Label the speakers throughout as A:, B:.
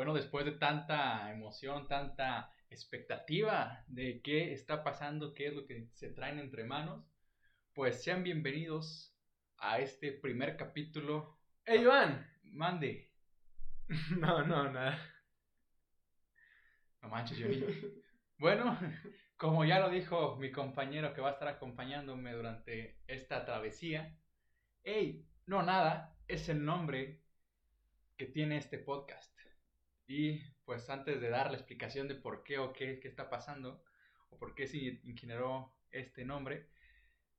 A: Bueno, después de tanta emoción, tanta expectativa de qué está pasando, qué es lo que se traen entre manos, pues sean bienvenidos a este primer capítulo.
B: ¡Ey, Iván!
A: Mande.
B: No, no, nada.
A: No manches, Johnny. bueno, como ya lo dijo mi compañero que va a estar acompañándome durante esta travesía, ¡Ey! No, nada, es el nombre que tiene este podcast. Y pues antes de dar la explicación de por qué o qué, qué está pasando, o por qué se generó este nombre,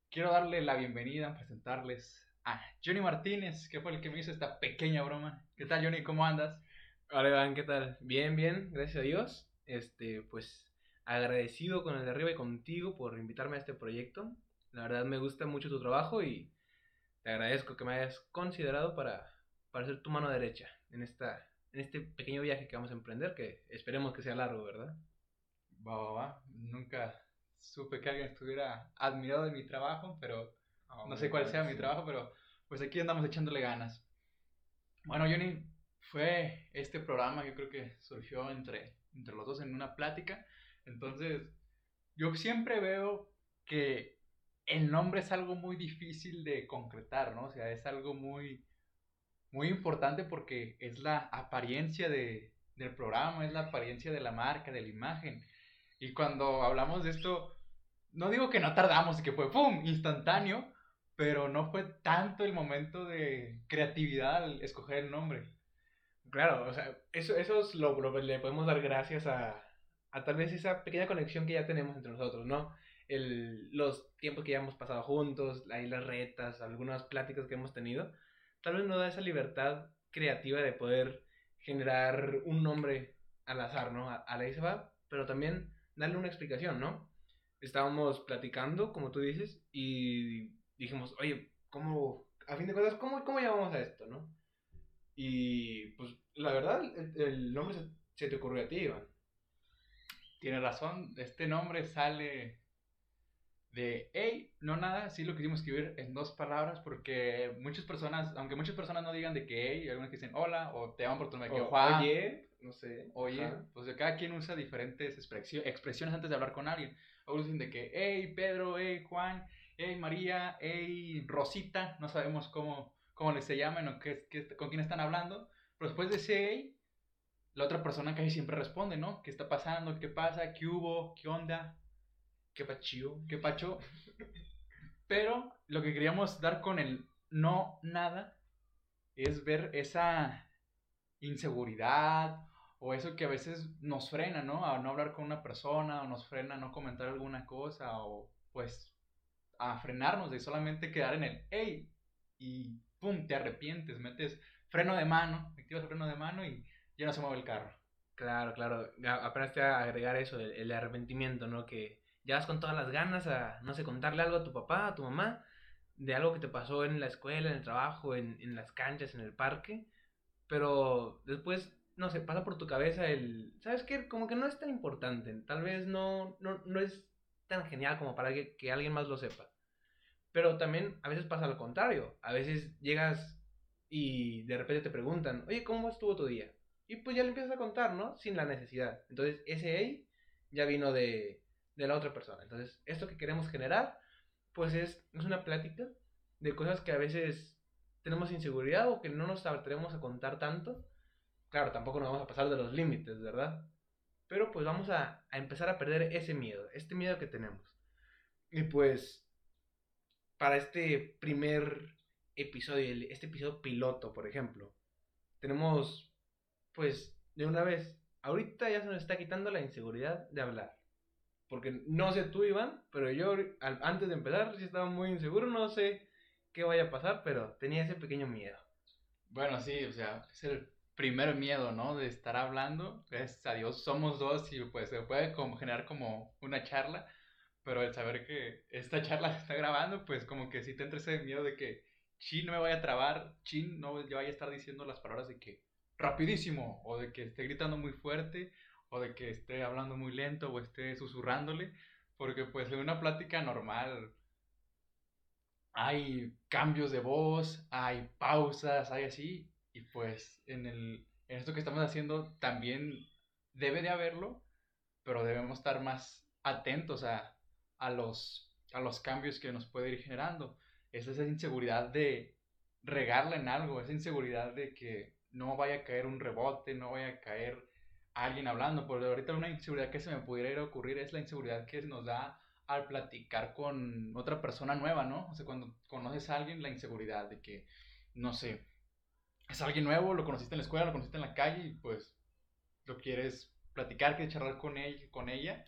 A: quiero darle la bienvenida, presentarles a Johnny Martínez, que fue el que me hizo esta pequeña broma. ¿Qué tal, Johnny? ¿Cómo andas?
B: Hola, Iván, ¿qué tal? Bien, bien, gracias a Dios. Este, pues agradecido con el de arriba y contigo por invitarme a este proyecto. La verdad me gusta mucho tu trabajo y te agradezco que me hayas considerado para, para ser tu mano derecha en, esta, en este pequeño viaje que vamos a emprender, que esperemos que sea largo, ¿verdad?
A: Va, va, va. Nunca supe que alguien estuviera admirado de mi trabajo, pero
B: Oh,
A: no sé cuál sea mi trabajo, pero pues aquí andamos echándole ganas. Bueno, Johnny, fue este programa, yo creo que surgió entre, entre los dos en una plática. Entonces, yo siempre veo que el nombre es algo muy difícil de concretar, ¿no? O sea, es algo muy, muy importante porque es la apariencia de, del programa, es la apariencia de la marca, de la imagen. Y cuando hablamos de esto, no digo que no tardamos y que fue ¡pum! instantáneo, pero no fue tanto el momento de creatividad al escoger el nombre.
B: Claro, o sea, eso, eso es lo, lo le podemos dar gracias a, a tal vez esa pequeña conexión que ya tenemos entre nosotros, ¿no? El, los tiempos que ya hemos pasado juntos, ahí las retas, algunas pláticas que hemos tenido, tal vez nos da esa libertad creativa de poder generar un nombre al azar, ¿no? A, la va, pero también darle una explicación, ¿no? Estábamos platicando, como tú dices, y dijimos, oye, ¿cómo, a fin de cuentas, cómo, cómo llamamos a esto, no? Y pues la verdad, el, el nombre se, se, te ocurrió a ti, Iván.
A: Tienes razón, este nombre sale de, hey, no nada, sí lo quisimos escribir en dos palabras porque muchas personas, aunque muchas personas no digan de que hey, algunos que dicen hola o te llaman por tu nombre, que Juan,
B: oye, no sé,
A: oye, ajá. pues cada quien usa diferentes expresiones antes de hablar con alguien. Algunos dicen de que hey, Pedro, hey, Juan, hey María, hey Rosita, no sabemos cómo, cómo les se llaman o qué, qué, con quién están hablando, pero después de ese hey, la otra persona casi siempre responde, ¿no? ¿Qué está pasando? ¿Qué pasa? ¿Qué hubo? ¿Qué onda?
B: ¿Qué pachío?
A: ¿Qué pacho? pero lo que queríamos dar con el no nada es ver esa inseguridad o eso que a veces nos frena, ¿no? A no hablar con una persona o nos frena a no comentar alguna cosa o pues a frenarnos de solamente quedar en el hey y pum, te arrepientes, metes freno de mano, activas el freno de mano y ya no se mueve el carro.
B: Claro, claro, apenas te a agregar eso, el, el, arrepentimiento, ¿no? Que ya vas con todas las ganas a, no sé, contarle algo a tu papá, a tu mamá, de algo que te pasó en la escuela, en el trabajo, en, en las canchas, en el parque, pero después, no sé, pasa por tu cabeza el, ¿sabes qué? Como que no es tan importante, tal vez no, no, no es tan genial como para que, que alguien más lo sepa. Pero también a veces pasa lo contrario. A veces llegas y de repente te preguntan, oye, ¿cómo estuvo tu día? Y pues ya le empiezas a contar, ¿no? Sin la necesidad. Entonces, ese hey ya vino de, de la otra persona. Entonces, esto que queremos generar, pues es, es una plática de cosas que a veces tenemos inseguridad o que no nos atrevemos a contar tanto. Claro, tampoco nos vamos a pasar de los límites, ¿verdad? Pero pues vamos a, a empezar a perder ese miedo, este miedo que tenemos. Y pues para este primer episodio, este episodio piloto, por ejemplo, tenemos, pues, de una vez, ahorita ya se nos está quitando la inseguridad de hablar. Porque no sé tú, Iván, pero yo al, antes de empezar sí estaba muy inseguro, no sé qué vaya a pasar, pero tenía ese pequeño miedo.
A: Bueno, sí, o sea, es el primer miedo, ¿no? De estar hablando. Gracias a Dios somos dos y pues se puede como generar como una charla pero el saber que esta charla se está grabando, pues como que sí te entra ese miedo de que chin no me vaya a trabar, chin no yo vaya a estar diciendo las palabras de que rapidísimo, o de que esté gritando muy fuerte, o de que esté hablando muy lento, o esté susurrándole, porque pues en una plática normal hay cambios de voz, hay pausas, hay así, y pues en el en esto que estamos haciendo también debe de haberlo, pero debemos estar más atentos a, a, los, a los cambios que nos puede ir generando. Es esa inseguridad de regarla en algo, esa inseguridad de que no vaya a caer un rebote, no vaya a caer alguien hablando. Porque ahorita una inseguridad que se me pudiera ir a ocurrir es la inseguridad que nos da al platicar con otra persona nueva, ¿no? O sea, cuando conoces a alguien, la inseguridad de que, no sé, es alguien nuevo, lo conociste en la escuela, lo conociste en la calle y pues lo quieres platicar, quieres charlar con él, con ella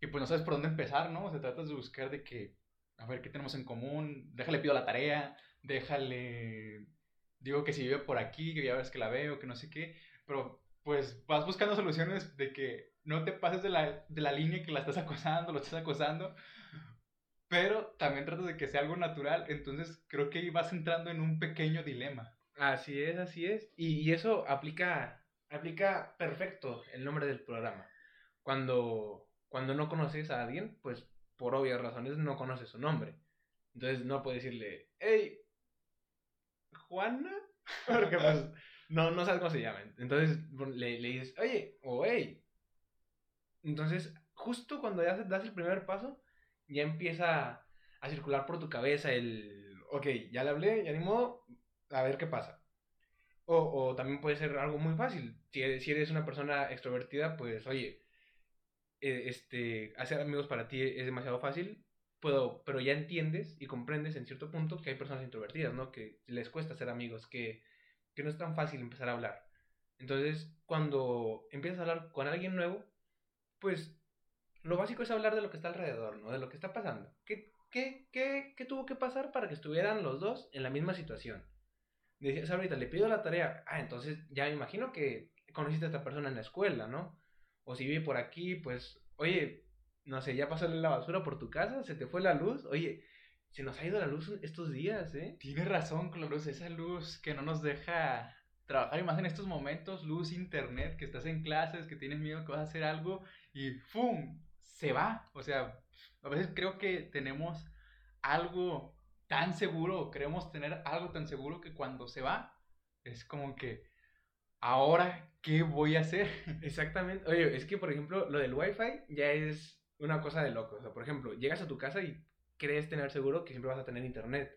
A: y pues no sabes por dónde empezar, ¿no? Se trata de buscar de que, a ver, ¿qué tenemos en común? Déjale pido la tarea, déjale, digo que si vive por aquí, que ya ves que la veo, que no sé qué, pero pues vas buscando soluciones de que no te pases de la, de la línea que la estás acosando, lo estás acosando, pero también tratas de que sea algo natural, entonces creo que ahí vas entrando en un pequeño dilema.
B: Así es, así es, y, y eso aplica, aplica perfecto el nombre del programa. Cuando, cuando no conoces a alguien, pues por obvias razones no conoces su nombre. Entonces no puedes decirle, hey, Juana, porque pues no, no sabes cómo se llama. Entonces le, le dices, oye, o hey. Entonces, justo cuando ya das el primer paso, ya empieza a circular por tu cabeza el, ok, ya le hablé, ya ni modo, a ver qué pasa. O, o también puede ser algo muy fácil. Si eres, si eres una persona extrovertida, pues, oye, eh, este, hacer amigos para ti es demasiado fácil, puedo, pero ya entiendes y comprendes en cierto punto que hay personas introvertidas, ¿no? Que les cuesta ser amigos, que, que no es tan fácil empezar a hablar. Entonces, cuando empiezas a hablar con alguien nuevo, pues lo básico es hablar de lo que está alrededor, ¿no? De lo que está pasando. ¿Qué, qué, qué, qué tuvo que pasar para que estuvieran los dos en la misma situación? Decías ahorita, le pido la tarea. Ah, entonces ya me imagino que conociste a esta persona en la escuela, ¿no? O si vive por aquí, pues, oye, no sé, ya pasó la basura por tu casa, se te fue la luz, oye, se nos ha ido la luz estos días, ¿eh?
A: Tienes razón, luz esa luz que no nos deja trabajar y más en estos momentos, luz, internet, que estás en clases, que tienes miedo que vas a hacer algo y ¡fum! se va. O sea, a veces creo que tenemos algo tan seguro, creemos tener algo tan seguro que cuando se va, es como que, ahora, ¿qué voy a hacer?
B: Exactamente. Oye, es que, por ejemplo, lo del Wi-Fi ya es una cosa de loco. O sea, por ejemplo, llegas a tu casa y crees tener seguro que siempre vas a tener internet.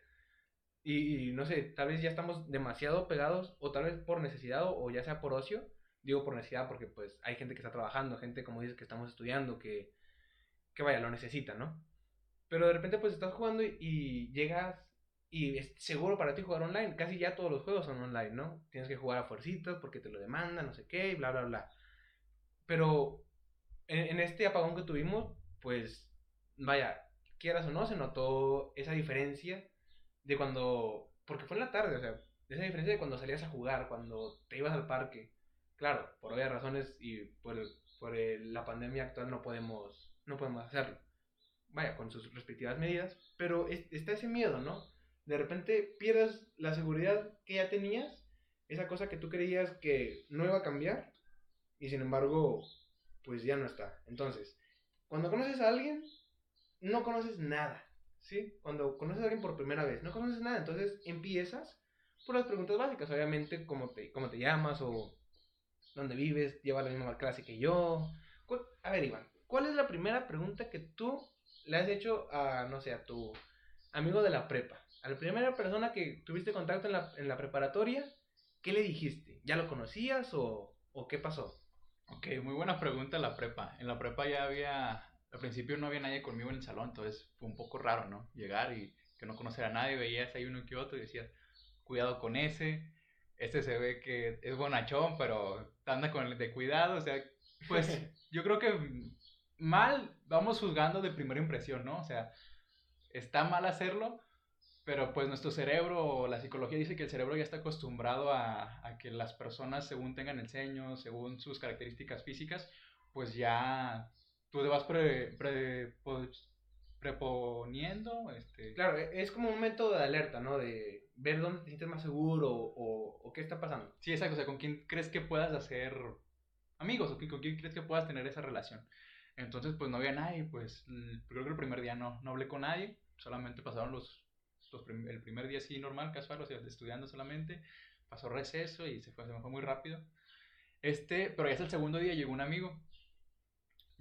B: Y, no sé, tal vez ya estamos demasiado pegados, o tal vez por necesidad, o, ya sea por ocio. Digo por necesidad porque pues hay gente que está trabajando, gente como dices que estamos estudiando, que, que vaya, lo necesita, ¿no? Pero de repente pues estás jugando y, llegas y es seguro para ti jugar online. Casi ya todos los juegos son online, ¿no? Tienes que jugar a fuercitas porque te lo demandan, no sé qué, y bla, bla, bla. Pero en, este apagón que tuvimos, pues, vaya, quieras o no, se notó esa diferencia de cuando, porque fue en la tarde, o sea, esa diferencia de cuando salías a jugar, cuando te ibas al parque. Claro, por obvias razones y por, por la pandemia actual no podemos, no podemos hacerlo. Vaya, con sus respectivas medidas, pero está ese miedo, ¿no? De repente pierdes la seguridad que ya tenías, esa cosa que tú creías que no iba a cambiar, y sin embargo pues ya no está. Entonces, cuando conoces a alguien, no conoces nada, ¿sí? Cuando conoces a alguien por primera vez, no conoces nada, entonces empiezas por las preguntas básicas, obviamente, cómo te, cómo te llamas o dónde vives, lleva la misma clase que yo. A ver, Iván, ¿cuál es la primera pregunta que tú le has hecho a, no sé, a tu amigo de la prepa? A la primera persona que tuviste contacto en la, en la preparatoria, ¿qué le dijiste? ¿Ya lo conocías o, o qué pasó?
A: Ok, muy buena pregunta la prepa. En la prepa ya había, al principio no había nadie conmigo en el salón, entonces fue un poco raro, ¿no? Llegar y que no conocer a nadie, veías ahí uno que otro y decías, cuidado con ese, este se ve que es bonachón, pero anda con el de cuidado, o sea, pues yo creo que mal vamos juzgando de primera impresión, ¿no? O sea, está mal hacerlo, pero pues nuestro cerebro, la psicología dice que el cerebro ya está acostumbrado a, que las personas, según tengan el ceño, según sus características físicas, pues ya tú te vas pre, pues, preponiendo. Este...
B: Claro, e, es como un método de alerta, ¿no? De ver dónde te sientes más seguro o, o qué está pasando.
A: Sí, exacto. O sea, con quién crees que puedas hacer amigos o con quién crees que puedas tener esa relación. Entonces, pues no había nadie, pues creo que el primer día no, no hablé con nadie, solamente pasaron los el primer día sí normal, casual, o sea, estudiando solamente. pasó receso y se, fue, se me fue muy rápido. Este, pero ya es el segundo día, llegó un amigo.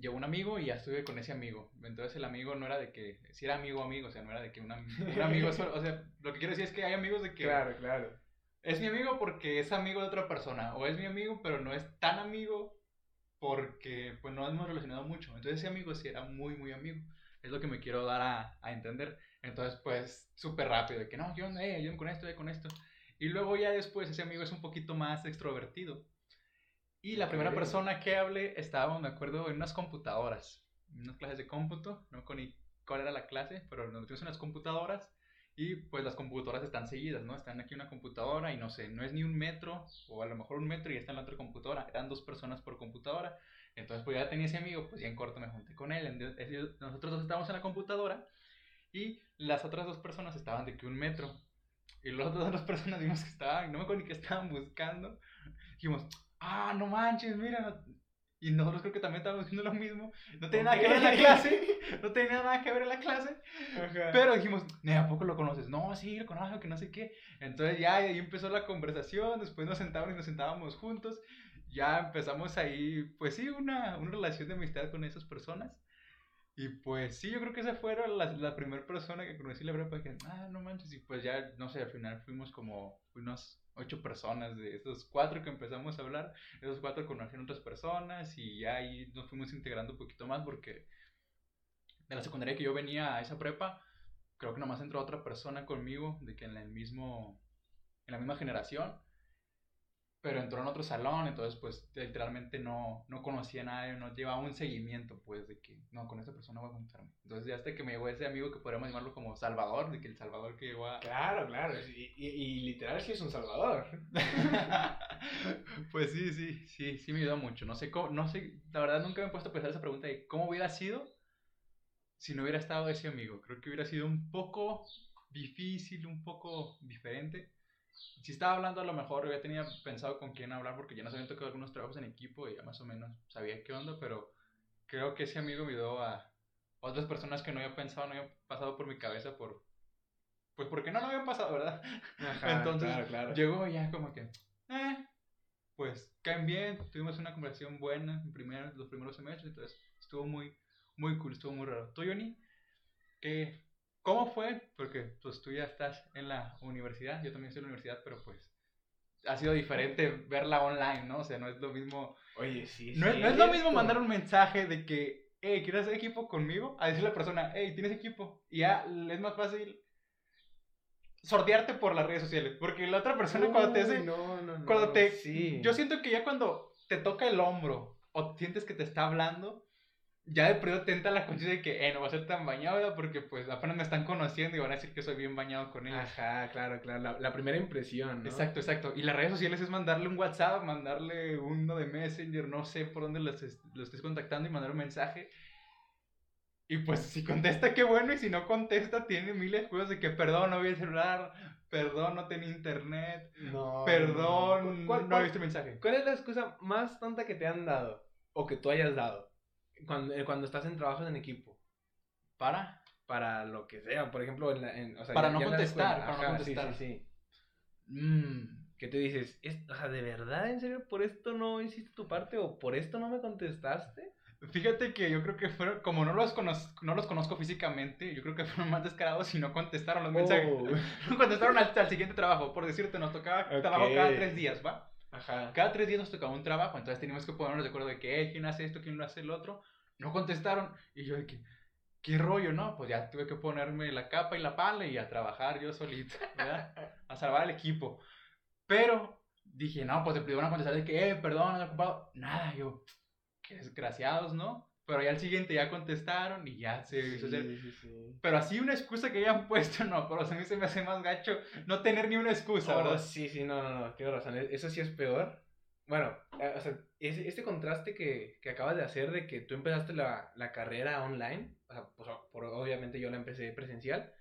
A: Llegó un amigo y ya estuve con ese amigo. Entonces el amigo no era de que, si era amigo amigo, o sea, no era de que un, un amigo solo, o sea, lo que quiero decir es que hay amigos de que...
B: Claro, claro.
A: Es mi amigo porque es amigo de otra persona, o es mi amigo pero no es tan amigo porque pues no hemos relacionado mucho. Entonces ese amigo sí era muy, muy amigo. Es lo que me quiero dar a, a entender. Entonces pues súper rápido, de que no, yo, eh, yo con esto, yo con esto. Y luego ya después ese amigo es un poquito más extrovertido. Y la primera persona que hablé estaba, me acuerdo, en unas computadoras, en unas clases de cómputo, no con ni cuál era la clase, pero nos metimos en las computadoras y pues las computadoras están seguidas, ¿no? Están aquí una computadora y no sé, no es ni un metro, o a lo mejor un metro y está en la otra computadora, eran dos personas por computadora. Entonces pues ya tenía ese amigo, pues ya en corto me junté con él, entonces, nosotros dos estábamos en la computadora y las otras dos personas estaban de que un metro. Y las otras dos personas vimos que estaban, no me acuerdo ni qué estaban buscando. Dijimos, ah, no manches, mira. Y nosotros creo que también estábamos haciendo lo mismo. No tenía nada que ver en la clase. No tenía nada que ver en la clase.
B: Ajá.
A: Pero dijimos, "Ne, ¿a poco lo conoces? No, sí, lo conozco, que no sé qué. Entonces ya ahí empezó la conversación. Después nos sentábamos y nos sentábamos juntos. Ya empezamos ahí, pues sí, una, una relación de amistad con esas personas. Y pues sí, yo creo que esa fue la, la primera persona que conocí la prepa que, ah, no manches, y pues ya, no sé, al final fuimos como unas ocho personas de esos cuatro que empezamos a hablar, esos cuatro conocieron otras personas y ya ahí nos fuimos integrando un poquito más porque de la secundaria que yo venía a esa prepa, creo que nomás entró otra persona conmigo, de que en el mismo, en la misma generación, pero entró en otro salón, entonces pues literalmente no, no conocía a nadie, no llevaba un seguimiento pues de que no, con esta persona voy a juntarme. Entonces ya hasta que me llegó ese amigo que podríamos llamarlo como Salvador, de que el Salvador que llegó a...
B: Claro, claro. Y, y- y literal sí es un salvador.
A: pues sí, sí, sí, sí me ayudó mucho. No sé cómo, no sé, la verdad nunca me he puesto a pensar esa pregunta de cómo hubiera sido si no hubiera estado ese amigo. Creo que hubiera sido un poco difícil, un poco diferente. Si estaba hablando a lo mejor, ya tenía pensado con quién hablar porque ya nos habían tocado algunos trabajos en equipo y ya más o menos sabía qué onda, pero creo que ese amigo me ayudó a otras personas que no había pensado, no había pasado por mi cabeza por... Pues porque no lo habían pasado, ¿verdad?
B: Ajá,
A: Entonces,
B: claro, claro.
A: Llegó ya como que, eh, pues caen bien, tuvimos una conversación buena en primer, los primeros semestres, entonces estuvo muy, muy cool, estuvo muy raro. ¿Tú, Johnny? ¿Qué, ¿Cómo fue? Porque pues tú ya estás en la universidad, yo también estoy en la universidad, pero pues ha sido diferente verla online, ¿no? O sea, no es lo mismo,
B: Oye, sí,
A: no, es-
B: sí,
A: no es lo mismo mandar un mensaje de que, hey, ¿quieres hacer equipo conmigo? A decirle a la persona, hey, ¿tienes equipo? Y ya es más fácil sortearte por las redes sociales, porque la otra persona cuando te hace
B: no, no, no,
A: cuando te
B: sí.
A: yo siento que ya cuando te toca el hombro o sientes que te está hablando ya de pronto te entra la conciencia de que eh, no va a ser tan bañado ¿verdad? porque pues apenas me están conociendo y van a decir que soy bien bañado con ellos
B: Ajá, claro, claro. La, la primera impresión, ¿no?
A: exacto exacto y las redes sociales es mandarle un WhatsApp mandarle uno de Messenger no sé por dónde los es- lo estés contactando y mandar un mensaje y pues si contesta qué bueno y si no contesta tiene miles de cosas de que perdón no vi el celular perdón no tenía internet
B: No.
A: perdón
B: ¿Cuál,
A: no
B: cuál-
A: viste el mensaje
B: cuál es la excusa más tonta que te han dado? O que tú hayas dado. Cuando, eh, cuando estás en trabajos en equipo.
A: para
B: Para lo que sea. Por ejemplo, en la, en- o sea,
A: Para
B: ya-
A: no
B: ya
A: contestar, para no
B: Ajá, sí,
A: contestar.
B: Sí, sí,
A: Mm,
B: Que tú dices, "Es- o sea, ¿de verdad? ¿En serio? ¿Por esto no hiciste tu parte? ¿O por esto no me contestaste?
A: Fíjate que yo creo que fueron, como no los, conozco, no los conozco físicamente, yo creo que fueron más descarados y no contestaron los mensajes.
B: Oh.
A: No contestaron al, al siguiente trabajo. Por decirte, nos tocaba
B: Ok.
A: trabajo cada tres días, ¿va?
B: Ajá.
A: Cada tres días nos tocaba un trabajo, entonces teníamos que ponernos de acuerdo de que, "Eh, ¿quién hace esto? ¿Quién lo hace el otro? No contestaron. Y yo de que, ¿qué rollo, no? Pues ya tuve que ponerme la capa y la pala y a trabajar yo solito, ¿verdad? A salvar al equipo. Pero dije, no, pues te van a contestar de que, eh, perdón, no ocupado. Nada, yo, qué desgraciados, ¿no? Pero ya al siguiente ya contestaron y ya se hizo hacer.
B: Sí, sí, sí.
A: Pero así una excusa que hayan puesto, no, pero a mí se me hace más gacho no tener ni una excusa,
B: Oh,
A: ¿verdad?
B: sí, sí, no, no, no, tienes razón. e- Eso sí es peor. Bueno, eh, o sea, este contraste que, que acabas de hacer de que tú empezaste la, la carrera online, o sea, pues, o- por, obviamente yo la empecé presencial,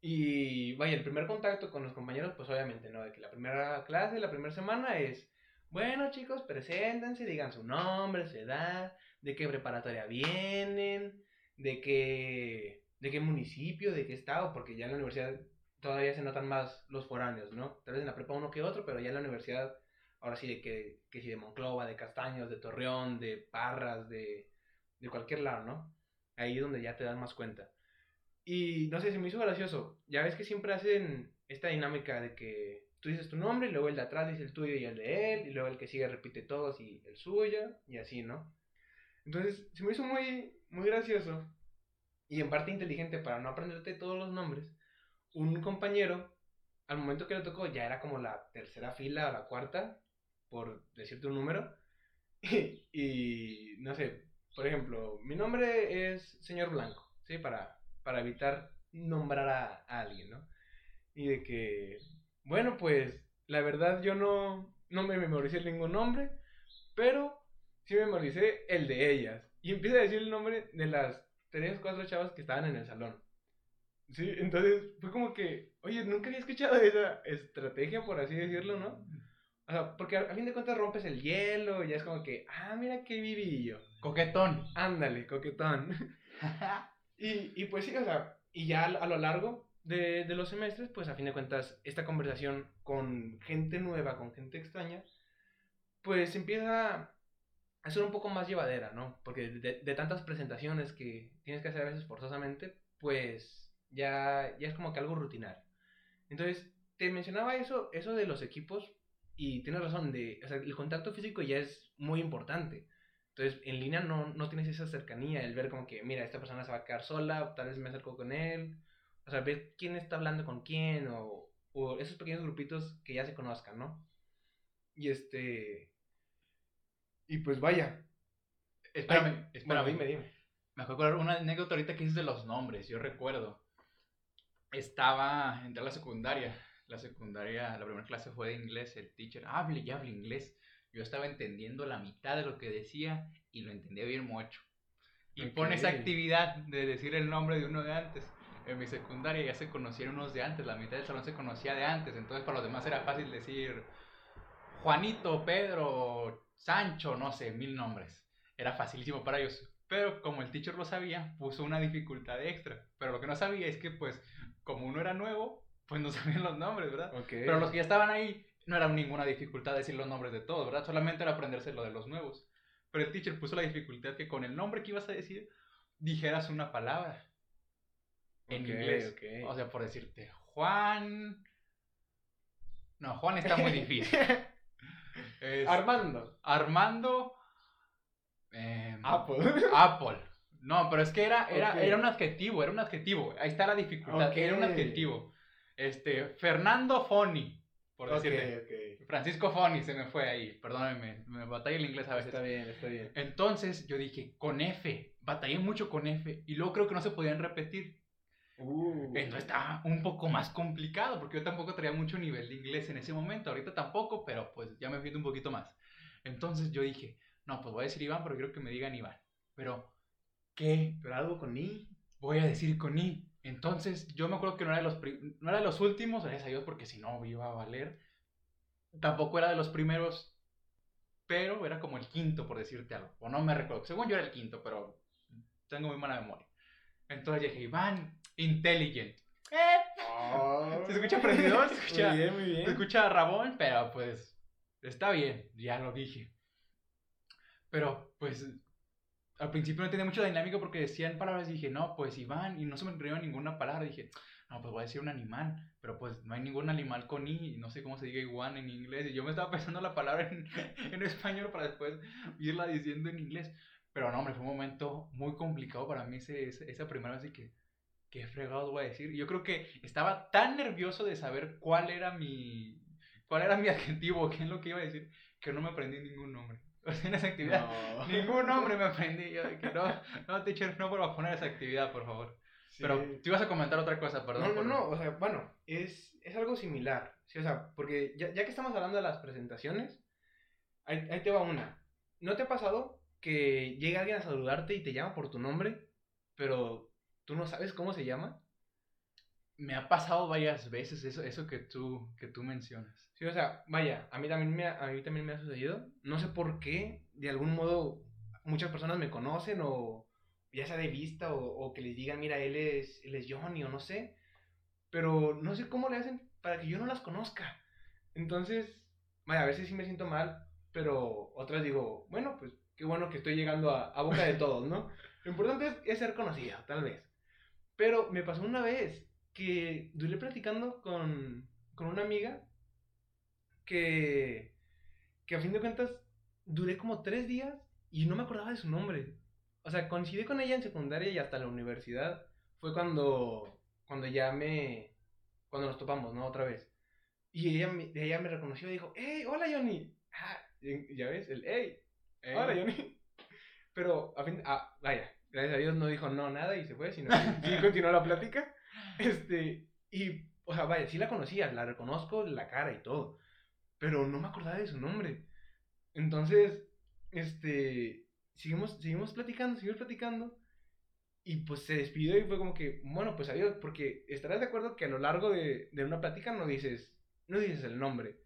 B: y vaya, el primer contacto con los compañeros, pues obviamente, ¿no? De que la primera clase, la primera semana es, bueno chicos, preséntense, digan su nombre, su edad, de qué preparatoria vienen, de qué, de qué municipio, de qué estado, porque ya en la universidad todavía se notan más los foráneos, ¿no? Tal vez en la prepa uno que otro, pero ya en la universidad, ahora sí, de que, que si de Monclova, de Castaños, de Torreón, de Parras, de, de cualquier lado, ¿no? Ahí es donde ya te das más cuenta. Y no sé, se me hizo gracioso. Ya ves que siempre hacen esta dinámica de que tú dices tu nombre luego el de atrás dice el tuyo y el de él, y luego el que sigue repite todos y el suyo, y así, ¿no? Entonces, se me hizo muy, muy gracioso y en parte inteligente para no aprenderte todos los nombres. Un compañero, al momento que le tocó, ya era como la tercera fila o la cuarta, por decirte un número. Y, no sé, por ejemplo, mi nombre es señor Blanco, ¿sí? Para, para evitar nombrar a, a alguien, ¿no? Y de que, bueno, pues la verdad yo no, no me memoricé ningún nombre, pero sí memoricé el de ellas. Y empieza a decir el nombre de las tres, cuatro chavas que estaban en el salón. Sí, entonces fue como que, oye, nunca había escuchado esa estrategia, por así decirlo, ¿no? O sea, porque a, fin de cuentas rompes el hielo y ya es como que, ah, mira qué vivillo.
A: Coquetón.
B: Ándale, coquetón. y, y pues sí, o sea, y ya a, lo largo de, de, los semestres, pues a fin de cuentas, esta conversación con gente nueva, con gente extraña, pues empieza a ser un poco más llevadera, ¿no? Porque de, de tantas presentaciones que tienes que hacer a veces forzosamente, pues ya, ya es como que algo rutinario. Entonces, te mencionaba eso, eso de los equipos y tienes razón, de, o sea, el contacto físico ya es muy importante. Entonces, en línea no, no tienes esa cercanía, el ver como que, mira, esta persona se va a quedar sola, tal vez me acerco con él, o sea, ver quién está hablando con quién, o, o esos pequeños grupitos que ya se conozcan, ¿no? Y este... Y pues vaya.
A: Espérame, espérame.
B: Bueno, dime, dime.
A: Me acuerdo una anécdota ahorita que dices de los nombres, yo recuerdo estaba, entré a la secundaria. La secundaria, la primera clase fue de inglés. El teacher, hable y hable inglés. Yo estaba entendiendo la mitad de lo que decía y lo entendía bien mucho. Y pone esa actividad de decir el nombre de uno de antes. En mi secundaria ya se conocieron unos de antes, la mitad del salón se conocía de antes, entonces para los demás era fácil decir Juanito, Pedro, Sancho, no sé, mil nombres. Era facilísimo para ellos. Pero como el teacher lo sabía, puso una dificultad extra. Pero lo que no sabía es que pues como uno era nuevo, pues no sabían los nombres, ¿verdad? Pero los que ya estaban ahí, no era ninguna dificultad decir los nombres de todos, ¿verdad? Solamente era aprenderse lo de los nuevos. Pero el teacher puso la dificultad que con el nombre que ibas a decir, dijeras una palabra. En inglés. O sea, por decirte, Juan. No, Juan está muy difícil.
B: Armando.
A: Armando. Em,
B: Apple.
A: Apple. No, pero es que era, era, era un adjetivo, era un adjetivo. Ahí está la dificultad, era un adjetivo. Este, Fernando Foni, por decirte. Francisco Foni se me fue ahí, perdóname, me batallé el inglés a veces.
B: Está bien, está bien.
A: Entonces yo dije, con F, batallé mucho con F, y luego creo que no se podían repetir. Uh. Entonces estaba un poco más complicado, porque yo tampoco traía mucho nivel de inglés en ese momento, ahorita tampoco, pero pues ya me fiendo un poquito más. Entonces yo dije, no, pues voy a decir Iván, pero quiero que me digan Iván. Pero ¿Qué?
B: Pero algo con I.
A: Voy a decir con I. Entonces, yo me acuerdo que no era de los, no era de los últimos, gracias a Dios, porque si no iba a valer. Tampoco era de los primeros, pero era como el quinto, por decirte algo. O no me recuerdo. Según yo era el quinto, pero tengo muy mala memoria. Entonces dije, Iván, intelligent. ¿Eh? Se escucha prendido, se escucha, muy bien, muy bien. se escucha rabón, pero pues está bien, ya lo dije. Pero pues al principio no entendía mucho la dinámica porque decían palabras y dije, no, pues Iván, y no se me ocurrió ninguna palabra. Dije, no, pues voy a decir un animal, pero pues no hay ningún animal con I, no sé cómo se diga igual en inglés. Y yo me estaba pensando la palabra en, en español para después irla diciendo en inglés. Pero no, hombre, fue un momento muy complicado para mí ese, esa primera vez y que, ¿qué fregados voy a decir? Yo creo que estaba tan nervioso de saber cuál era mi, cuál era mi adjetivo, qué es lo que iba a decir, que no me aprendí ningún nombre en esa actividad. Ningún nombre me aprendí. Yo que no, no, teacher, no vuelvas a poner esa actividad, por favor. Pero tú ibas a comentar otra cosa, perdón.
B: No, no, no, o sea, bueno, es, es algo similar. Sí, o sea, porque ya, ya, que estamos hablando de las presentaciones, ahí, ahí te va una. ¿No te ha pasado que llega alguien a saludarte y te llama por tu nombre, pero tú no sabes cómo se llama?
A: Me ha pasado varias veces eso, eso que, tú, que tú mencionas.
B: Sí, o sea, vaya, a mí también me ha, a mí también me ha sucedido. No sé por qué, de algún modo, muchas personas me conocen o ya sea de vista o, o que les digan, mira, él es, él es Johnny o no sé. pero no sé cómo le hacen para que yo no las conozca. Entonces, vaya, a veces sí me siento mal, pero otras digo, bueno, pues qué bueno que estoy llegando a, boca de todos, ¿no? Lo importante es, es, ser conocido, tal vez. Pero me pasó una vez que duré platicando con, con una amiga que, que a fin de cuentas duré como tres días y no me acordaba de su nombre. O sea, coincidí con ella en secundaria y hasta la universidad. Fue cuando, cuando ya me, cuando nos topamos, ¿no? Otra vez. Y ella, ella me reconoció y dijo, ¡Hey, hola Johnny! Ah, ya ves, el ¡Hey! Hola Johnny. Pero, a fin, ah, vaya, gracias a Dios no dijo no nada y se fue, sino que sí continuó la plática. Este, y, o sea, vaya, sí la conocía, la reconozco la cara y todo, pero no me acordaba de su nombre. Entonces, este, seguimos, seguimos platicando, seguimos platicando. Y pues se despidió y fue como que, bueno, pues adiós, porque estarás de acuerdo que a lo largo de, de una plática no dices, no dices el nombre.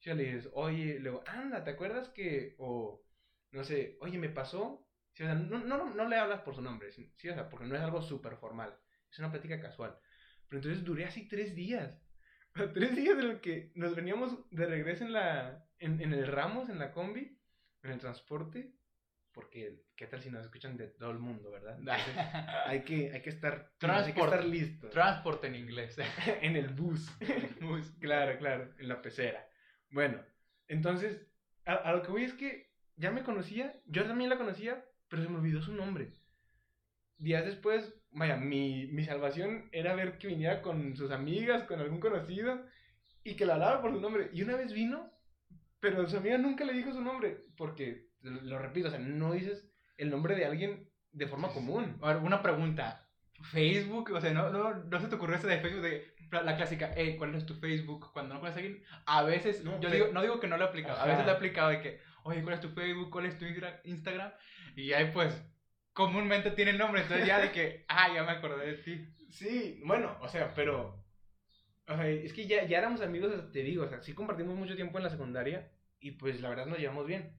B: Ya le dices, oye, luego, anda, ¿te acuerdas que, o, no sé, oye, me pasó? Sí, o sea, no, no, no, le hablas por su nombre, sí, o sea, porque no es algo súper formal, es una plática casual. Pero entonces duré así tres días. Tres días en los que nos veníamos de regreso en, la, en, en el Ramos, en la combi, en el transporte, porque qué tal si nos escuchan de todo el mundo, ¿verdad? hay que, hay que estar,
A: Transport,
B: hay que estar listos.
A: Transporte en inglés.
B: en el bus. bus. Claro, claro, en la pecera. Bueno, entonces, a, a, lo que voy es que ya me conocía, yo también la conocía, pero se me olvidó su nombre. Días después, vaya, mi, mi salvación era ver que viniera con sus amigas, con algún conocido, y que la hablaba por su nombre. Y una vez vino, pero su amiga nunca le dijo su nombre, porque lo repito, o sea, no dices el nombre de alguien de forma común.
A: A ver, una pregunta. Facebook, o sea, no, no, no se te ocurrió ese de Facebook de la clásica, hey, ¿cuál es tu Facebook? Cuando no conoces a alguien, a veces, no, yo digo, no digo que no lo he aplicado, a veces lo he aplicado de que, oye, ¿cuál es tu Facebook? ¿Cuál es tu Instagram? Y ahí pues, comúnmente tiene el nombre, entonces ya de que, ah, ya me acordé de ti.
B: Sí, bueno, o sea, pero, o sea, es que ya, ya éramos amigos, te digo, o sea, sí compartimos mucho tiempo en la secundaria y pues la verdad nos llevamos bien.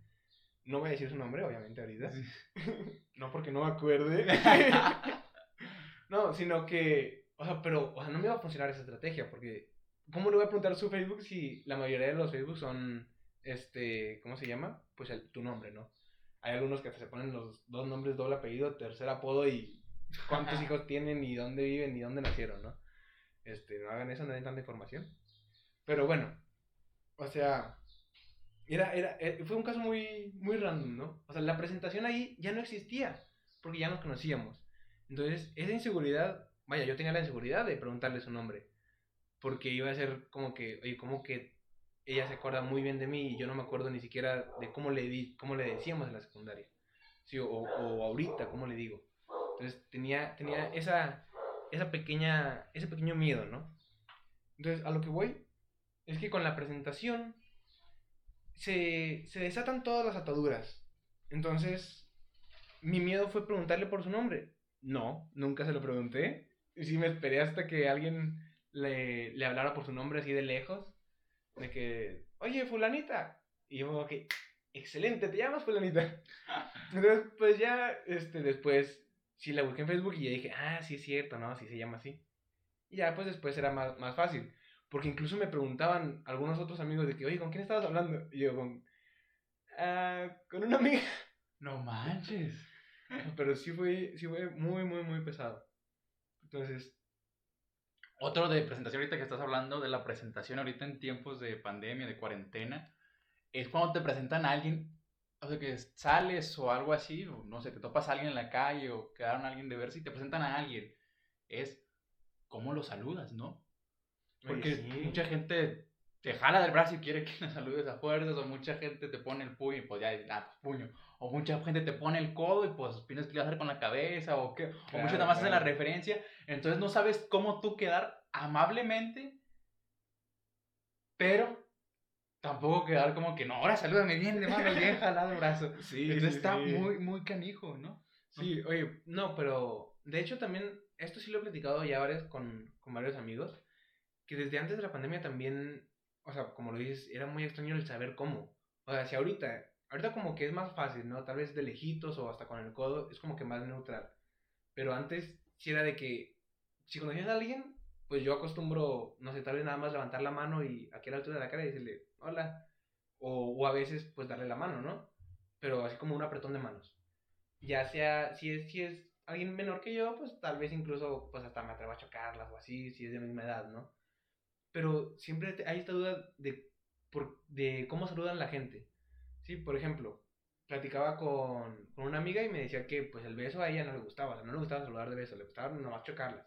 B: No voy a decir su nombre, obviamente, ahorita. no porque no me acuerde. no, sino que, o sea, pero, o sea, no me va a funcionar esa estrategia, porque, ¿cómo le voy a preguntar su Facebook si la mayoría de los Facebook son, este, ¿cómo se llama? Pues el, tu nombre, ¿no? Hay algunos que se ponen los dos nombres, doble apellido, tercer apodo y cuántos hijos tienen y dónde viven y dónde nacieron, ¿no? Este, no hagan eso, no den tanta información. Pero bueno, o sea, era, era, eh, fue un caso muy, muy random, ¿no? O sea, la presentación ahí ya no existía, porque ya nos conocíamos. Entonces, esa inseguridad, vaya, yo tenía la inseguridad de preguntarle su nombre, porque iba a ser como que, oye, como que ella se acuerda muy bien de mí y yo no me acuerdo ni siquiera de cómo le, di, cómo le decíamos en la secundaria, sí, o, o ahorita, cómo le digo. Entonces, tenía, tenía esa, esa pequeña, ese pequeño miedo, ¿no? Entonces, a lo que voy es que con la presentación se, se desatan todas las ataduras. Entonces, mi miedo fue preguntarle por su nombre. No, nunca se lo pregunté. Y sí me esperé hasta que alguien le, le hablara por su nombre así de lejos. De que, oye, fulanita. Y yo, ok, excelente, te llamas fulanita. Entonces, pues ya, este, después, sí la busqué en Facebook y ya dije, ah, sí es cierto, ¿no? Sí se llama así. Y ya, pues después era más, más fácil. Porque incluso me preguntaban algunos otros amigos de que, oye, ¿con quién estabas hablando? Y yo, con. Uh, con una amiga.
A: No manches.
B: Pero sí fue, sí fue muy, muy, muy pesado. Entonces.
A: Otro de presentación ahorita que estás hablando, de la presentación ahorita en tiempos de pandemia, de cuarentena, es cuando te presentan a alguien, o sea, que sales o algo así, o no sé, te topas a alguien en la calle o quedaron a alguien de verse y te presentan a alguien. Es cómo lo saludas, ¿no? Porque mucha gente te jala del brazo y quiere que la saludes a fuerzas, o mucha gente te pone el puño y pues ya, ah, pues puño. O mucha gente te pone el codo y pues tienes que hacer con la cabeza, o qué. o muchos nada más hacen la referencia. Entonces no sabes cómo tú quedar amablemente, pero tampoco quedar como que no, ahora salúdame bien de mano, bien jalado el brazo. Sí, Entonces está muy, muy canijo, ¿no?
B: Sí, oye, no, pero de hecho también, esto sí lo he platicado ya varios con, con varios amigos que desde antes de la pandemia también, o sea, como lo dices, era muy extraño el saber cómo. O sea, si ahorita, ahorita como que es más fácil, ¿no? Tal vez de lejitos o hasta con el codo, es como que más neutral. Pero antes sí era de que, si conocías a alguien, pues yo acostumbro, no sé, tal vez nada más levantar la mano y aquí a la altura de la cara y decirle, hola. O, o a veces, pues darle la mano, ¿no? Pero así como un apretón de manos. Ya sea, si es, si es alguien menor que yo, pues tal vez incluso, pues hasta me atrevo a chocarlas o así, si es de misma edad, ¿no? Pero siempre hay esta duda de, por, de cómo saludan la gente. Sí, por ejemplo, platicaba con, con, una amiga y me decía que pues el beso a ella no le gustaba, o sea, no le gustaba saludar de beso, le gustaba nomás chocarlas.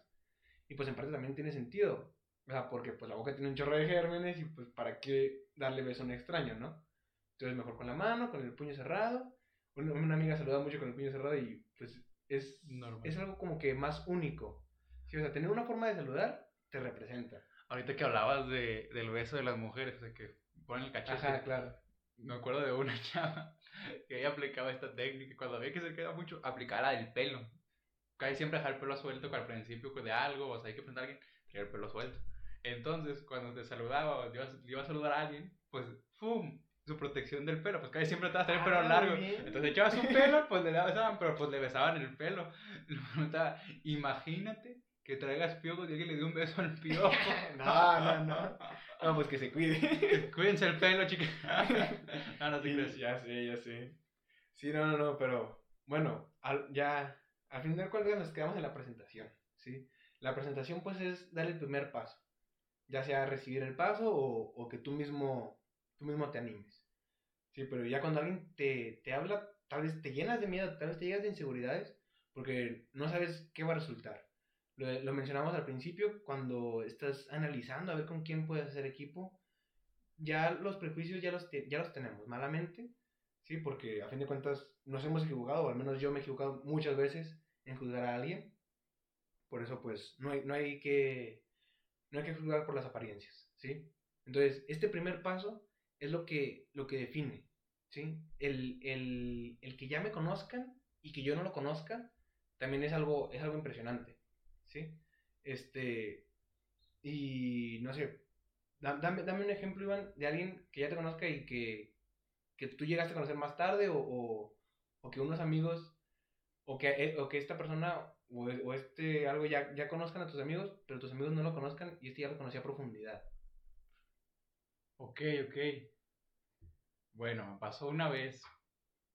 B: Y pues en parte también tiene sentido, o sea, porque pues la boca tiene un chorro de gérmenes y pues para qué darle beso a un extraño, ¿no? Entonces mejor con la mano, con el puño cerrado. Una, una amiga saluda mucho con el puño cerrado y pues es, Normal. es algo como que más único. Sí, o sea, tener una forma de saludar te representa.
A: Ahorita que hablabas de, del beso de las mujeres, o sea, que ponen el cachete.
B: Ajá, claro.
A: Me acuerdo de una chava que ella aplicaba esta técnica y cuando ve que se queda mucho, aplicara el pelo. Casi siempre dejar el pelo suelto al principio de algo, o sea, hay que preguntar a alguien, tener el pelo suelto. Entonces, cuando te saludaba o iba, a saludar a alguien, pues, ¡fum! Su protección del pelo, pues casi siempre te vas a el pelo ah, largo. Entonces echabas un pelo, pues le besaban, pero pues le besaban el pelo. Imagínate que traigas piojos y alguien le dio un beso al piojo.
B: no, no, no. No, pues que se cuide.
A: Cuídense el pelo, chicas. no, no
B: te Ya sé, ya sé. Sí, no, no, no, pero bueno, ya, al final cuentas nos quedamos en la presentación, ¿sí? La presentación, pues, es dar el primer paso. Ya sea recibir el paso o, o que tú mismo, tú mismo te animes. Sí, pero ya cuando alguien te, te habla, tal vez te llenas de miedo, tal vez te llenas de inseguridades, porque no sabes qué va a resultar. Lo, mencionamos al principio, cuando estás analizando a ver con quién puedes hacer equipo, ya los prejuicios ya los, ya los tenemos malamente, ¿sí? Porque a fin de cuentas nos hemos equivocado, o al menos yo me he equivocado muchas veces en juzgar a alguien. Por eso, pues, no hay, no hay, que, no hay que juzgar por las apariencias, ¿sí? Entonces, este primer paso es lo que, lo que define, ¿sí? El, el, el que ya me conozcan y que yo no lo conozca, también es algo, es algo impresionante. ¿Sí? Este, y no sé, dame, dame un ejemplo, Iván, de alguien que ya te conozca y que, que tú llegaste a conocer más tarde o, o, que unos amigos, o que, eh, o que esta persona o, o, este algo ya, ya conozcan a tus amigos, pero tus amigos no lo conozcan y este ya lo conocía a profundidad.
A: Ok, ok. Bueno, pasó una vez.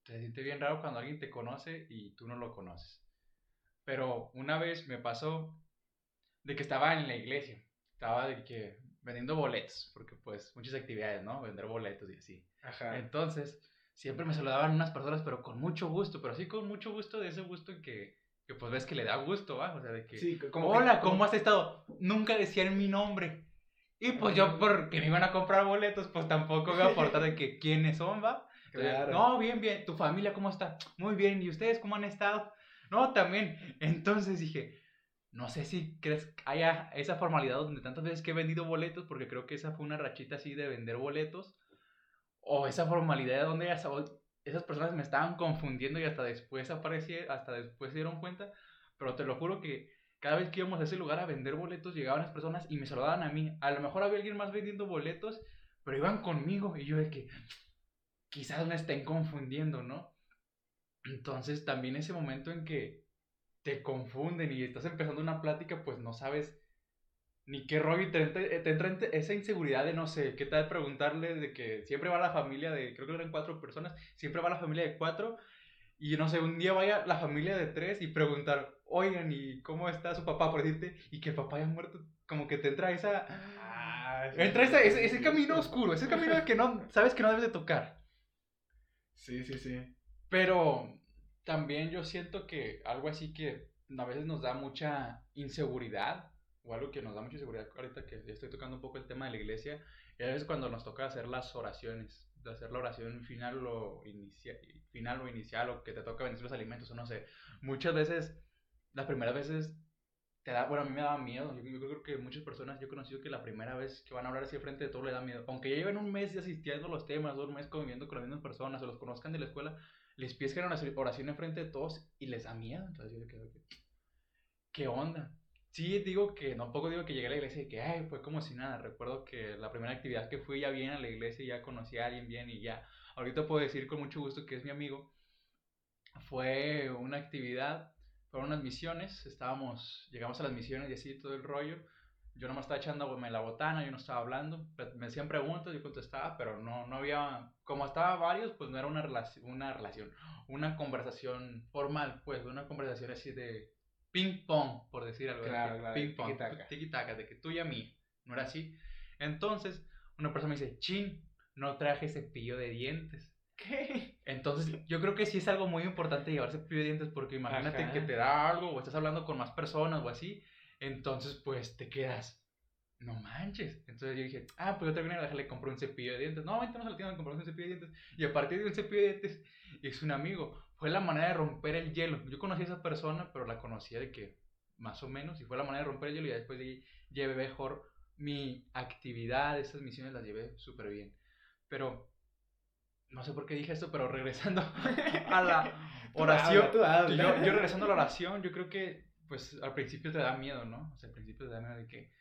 A: Se siente bien raro cuando alguien te conoce y tú no lo conoces. Pero una vez me pasó de que estaba en la iglesia, estaba de que vendiendo boletos, porque pues muchas actividades, ¿no? Vender boletos y así. Ajá. Entonces, siempre me saludaban unas personas, pero con mucho gusto, pero sí con mucho gusto, de ese gusto que, que pues ves que le da gusto, ¿va? O sea, de que, sí, como hola, ¿cómo has estado? Nunca decían mi nombre. Y pues yo, porque me iban a comprar boletos, pues tampoco voy a aportar de que quiénes son, ¿va? Claro. No, bien, bien. ¿Tu familia cómo está? Muy bien. ¿Y ustedes cómo han estado? No, también. Entonces dije, no sé si crees que haya esa formalidad donde tantas veces que he vendido boletos, porque creo que esa fue una rachita así de vender boletos, o esa formalidad donde esas personas me estaban confundiendo y hasta después aparecieron, hasta después se dieron cuenta, pero te lo juro que cada vez que íbamos a ese lugar a vender boletos llegaban las personas y me saludaban a mí. A lo mejor había alguien más vendiendo boletos, pero iban conmigo y yo de que quizás me estén confundiendo, ¿no? Entonces también ese momento en que te confunden y estás empezando una plática, pues no sabes ni qué rollo y te, entra esa inseguridad de no sé, qué tal preguntarle de que siempre va la familia de, creo que eran cuatro personas, siempre va la familia de cuatro y no sé, un día vaya la familia de tres y preguntar, oigan, ¿y cómo está su papá? Por decirte, y que el papá haya muerto, como que te entra esa... Ah, entra ese, ese camino oscuro, ese camino que no, sabes que no debes de tocar.
B: Sí, sí, sí.
A: Pero también yo siento que algo así que a veces nos da mucha inseguridad, o algo que nos da mucha inseguridad ahorita que estoy tocando un poco el tema de la iglesia, y a veces cuando nos toca hacer las oraciones, de hacer la oración final o, inicia, final o inicial, o que te toca bendecir los alimentos, o no sé, muchas veces, las primeras veces te da, bueno, a mí me daba miedo. Yo, creo que muchas personas, yo he conocido que la primera vez que van a hablar así frente de todo le da miedo. Aunque ya lleven un mes asistiendo a los temas, dos meses conviviendo con las mismas personas, o los conozcan de la escuela, les pides una oración enfrente de todos y les da miedo. Entonces yo quedo que, ¿qué onda? Sí, digo que, no poco digo que llegué a la iglesia y que, ay, fue como si nada. Recuerdo que la primera actividad que fui ya bien a la iglesia y ya conocí a alguien bien y ya. Ahorita puedo decir con mucho gusto que es mi amigo. Fue una actividad, fueron unas misiones, estábamos, llegamos a las misiones y así todo el rollo. Yo nomás estaba echando la botana, yo no estaba hablando, me hacían preguntas, yo contestaba, pero no, no había, como estaba varios, pues no era una, relación, una relación, una conversación formal, pues una conversación así de ping pong, por decir algo.
B: Claro, claro,
A: ping pong, tiki -taka, de que tú y a mí, no era así. Entonces, una persona me dice, chin, no traje cepillo de dientes.
B: ¿Qué?
A: Entonces, yo creo que sí es algo muy importante llevar cepillo de dientes porque imagínate que te da algo o estás hablando con más personas o así entonces, pues te quedas, no manches. Entonces yo dije, ah, pues yo terminé de le compré un cepillo de dientes. No, vente, a la tienda, me compré un cepillo de dientes. Y a partir de un cepillo de dientes, es un amigo. Fue la manera de romper el hielo. Yo conocí a esa persona, pero la conocía de que, más o menos, y fue la manera de romper el hielo. Y después de llevé mejor mi actividad, esas misiones las llevé súper bien. Pero, no sé por qué dije esto, pero regresando a la oración. Yo, yo regresando a la oración, yo creo que pues al principio te da miedo, ¿no? O sea, al principio te da miedo de que,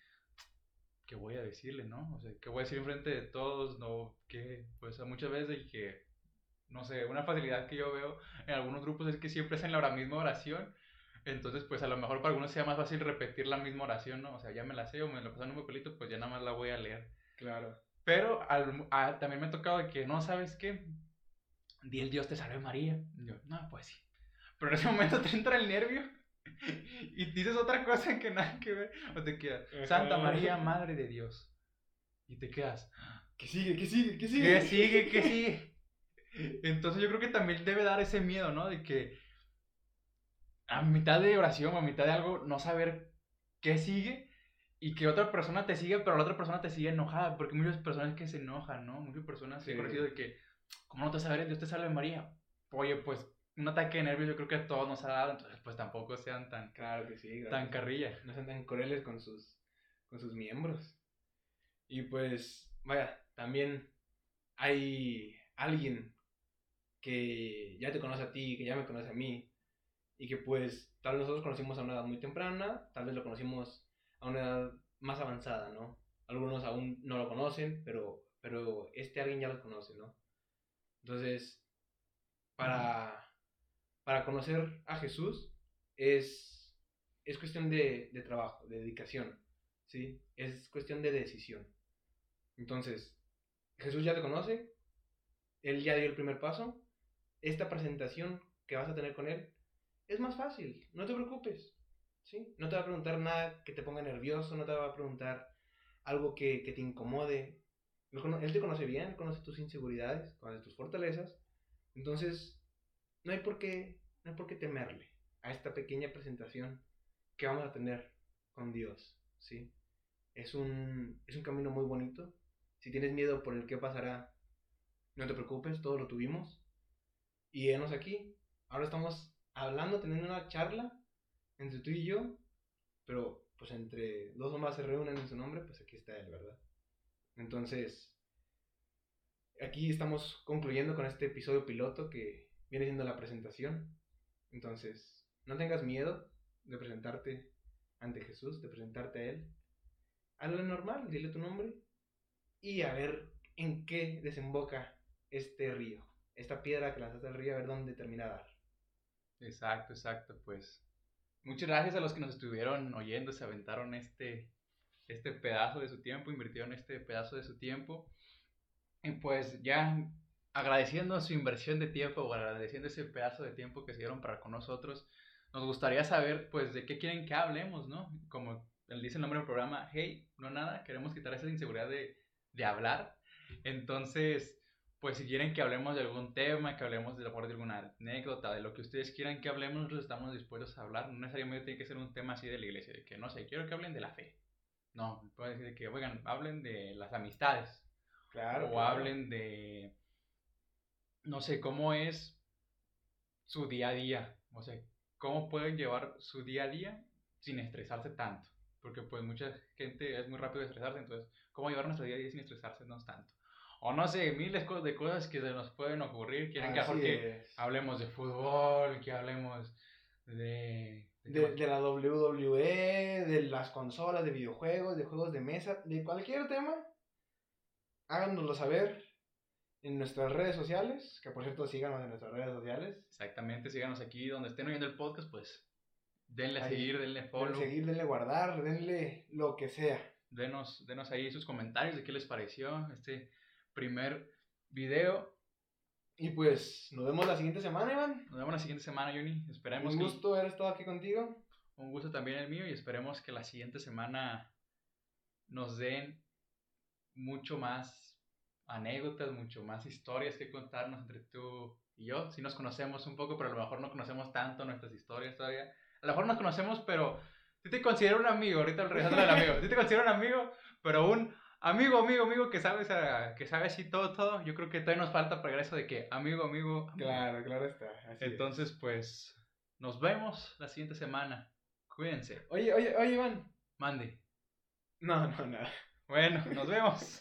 A: ¿qué voy a decirle, no? O sea, ¿qué voy a decir enfrente de todos? No, que, pues muchas veces que, no sé, una facilidad que yo veo en algunos grupos es que siempre hacen la misma oración. Entonces, pues a lo mejor para algunos sea más fácil repetir la misma oración, ¿no? O sea, ya me la sé o me la pasan un papelito, pues ya nada más la voy a leer.
B: Claro.
A: Pero al, también me ha tocado de que, no, ¿sabes qué? Di el Dios te salve María. yo, no, pues sí. Pero en ese momento te entra el nervio y dices otra cosa que nada que ver, o te quedas, Santa María, Madre de Dios. Y te quedas,
B: ¿qué sigue? ¿Qué sigue? ¿Qué sigue?
A: ¿Qué sigue? ¿Qué sigue? Entonces yo creo que también debe dar ese miedo, ¿no? De que a mitad de oración o a mitad de algo no saber qué sigue y que otra persona te sigue, pero la otra persona te sigue enojada, porque muchas personas que se enojan, ¿no? Muchas personas se han conocido de que, ¿cómo no te sabes? Dios te salve María. Oye, pues un ataque de nervios yo creo que a todos nos ha dado, entonces pues tampoco sean tan,
B: claro que sí,
A: tan carrilla.
B: No sean tan crueles con sus, con sus miembros. Y pues, vaya, también hay alguien que ya te conoce a ti, que ya me conoce a mí, y que pues tal vez nosotros conocimos a una edad muy temprana, tal vez lo conocimos a una edad más avanzada, ¿no? Algunos aún no lo conocen, pero, pero este alguien ya lo conoce, ¿no? Entonces, para para conocer a Jesús es, es cuestión de, de, trabajo, de dedicación, ¿sí? Es cuestión de decisión. Entonces, Jesús ya te conoce, Él ya dio el primer paso, esta presentación que vas a tener con Él es más fácil, no te preocupes, ¿sí? No te va a preguntar nada que te ponga nervioso, no te va a preguntar algo que, que te incomode. Él te conoce bien, conoce tus inseguridades, conoce tus fortalezas, entonces no hay por qué, no hay por qué temerle a esta pequeña presentación que vamos a tener con Dios, ¿sí? Es un, es un camino muy bonito. Si tienes miedo por el que pasará, no te preocupes, todo lo tuvimos. Y enos aquí. Ahora estamos hablando, teniendo una charla entre tú y yo, pero pues entre dos o más se reúnen en su nombre, pues aquí está él, ¿verdad? Entonces, aquí estamos concluyendo con este episodio piloto que viene siendo la presentación. Entonces, no tengas miedo de presentarte ante Jesús, de presentarte a Él. Hazlo normal, dile tu nombre y a ver en qué desemboca este río, esta piedra que lanzaste al río, a ver dónde termina a dar.
A: Exacto, exacto, pues. Muchas gracias a los que nos estuvieron oyendo, se aventaron este, este pedazo de su tiempo, invirtieron este pedazo de su tiempo. Y pues ya agradeciendo su inversión de tiempo o agradeciendo ese pedazo de tiempo que se dieron para con nosotros, nos gustaría saber, pues, de qué quieren que hablemos, ¿no? Como dice el nombre del programa, hey, no nada, queremos quitar esa inseguridad de, de hablar. Entonces, pues, si quieren que hablemos de algún tema, que hablemos de, de alguna anécdota, de lo que ustedes quieran que hablemos, nosotros estamos dispuestos a hablar. No necesariamente tiene que ser un tema así de la iglesia, de que, no sé, quiero que hablen de la fe. No, puede decir que, oigan, hablen de las amistades.
B: Claro.
A: O hablen de no sé, cómo es su día a día, o sea, cómo pueden llevar su día a día sin estresarse tanto, porque pues mucha gente es muy rápido de estresarse, entonces, ¿cómo llevar nuestro día a día sin estresarse no tanto? O no sé, miles de cosas que se nos pueden ocurrir, quieren que, hablemos de fútbol, que hablemos de...
B: De, de la WWE, de las consolas, de videojuegos, de juegos de mesa, de cualquier tema, háganoslo saber en nuestras redes sociales, que por cierto síganos en nuestras redes sociales.
A: Exactamente, síganos aquí donde estén oyendo el podcast, pues denle a seguir, denle follow.
B: Denle seguir, denle guardar, denle lo que sea.
A: denos, denos ahí sus comentarios de qué les pareció este primer video.
B: Y pues nos vemos la siguiente semana, Iván.
A: Nos vemos la siguiente semana, Johnny. Esperemos
B: Un
A: que-
B: gusto haber estado aquí contigo.
A: un gusto también el mío y esperemos que la siguiente semana nos den mucho más anécdotas, mucho más historias que contarnos entre tú y yo. Si nos conocemos un poco, pero a lo mejor no conocemos tanto nuestras historias todavía. A lo mejor nos conocemos, pero sí te considero un amigo, ahorita regresando al amigo, sí te considero un amigo, pero un amigo, amigo, amigo que sabes, ah, que sabe así todo, todo. Yo creo que todavía nos falta para eso de que amigo, amigo, amigo.
B: Claro, claro está. así es.
A: Entonces, pues, nos vemos la siguiente semana. Cuídense.
B: Oye, oye, oye, Iván.
A: Mande.
B: No, no, nada.
A: Bueno, nos vemos.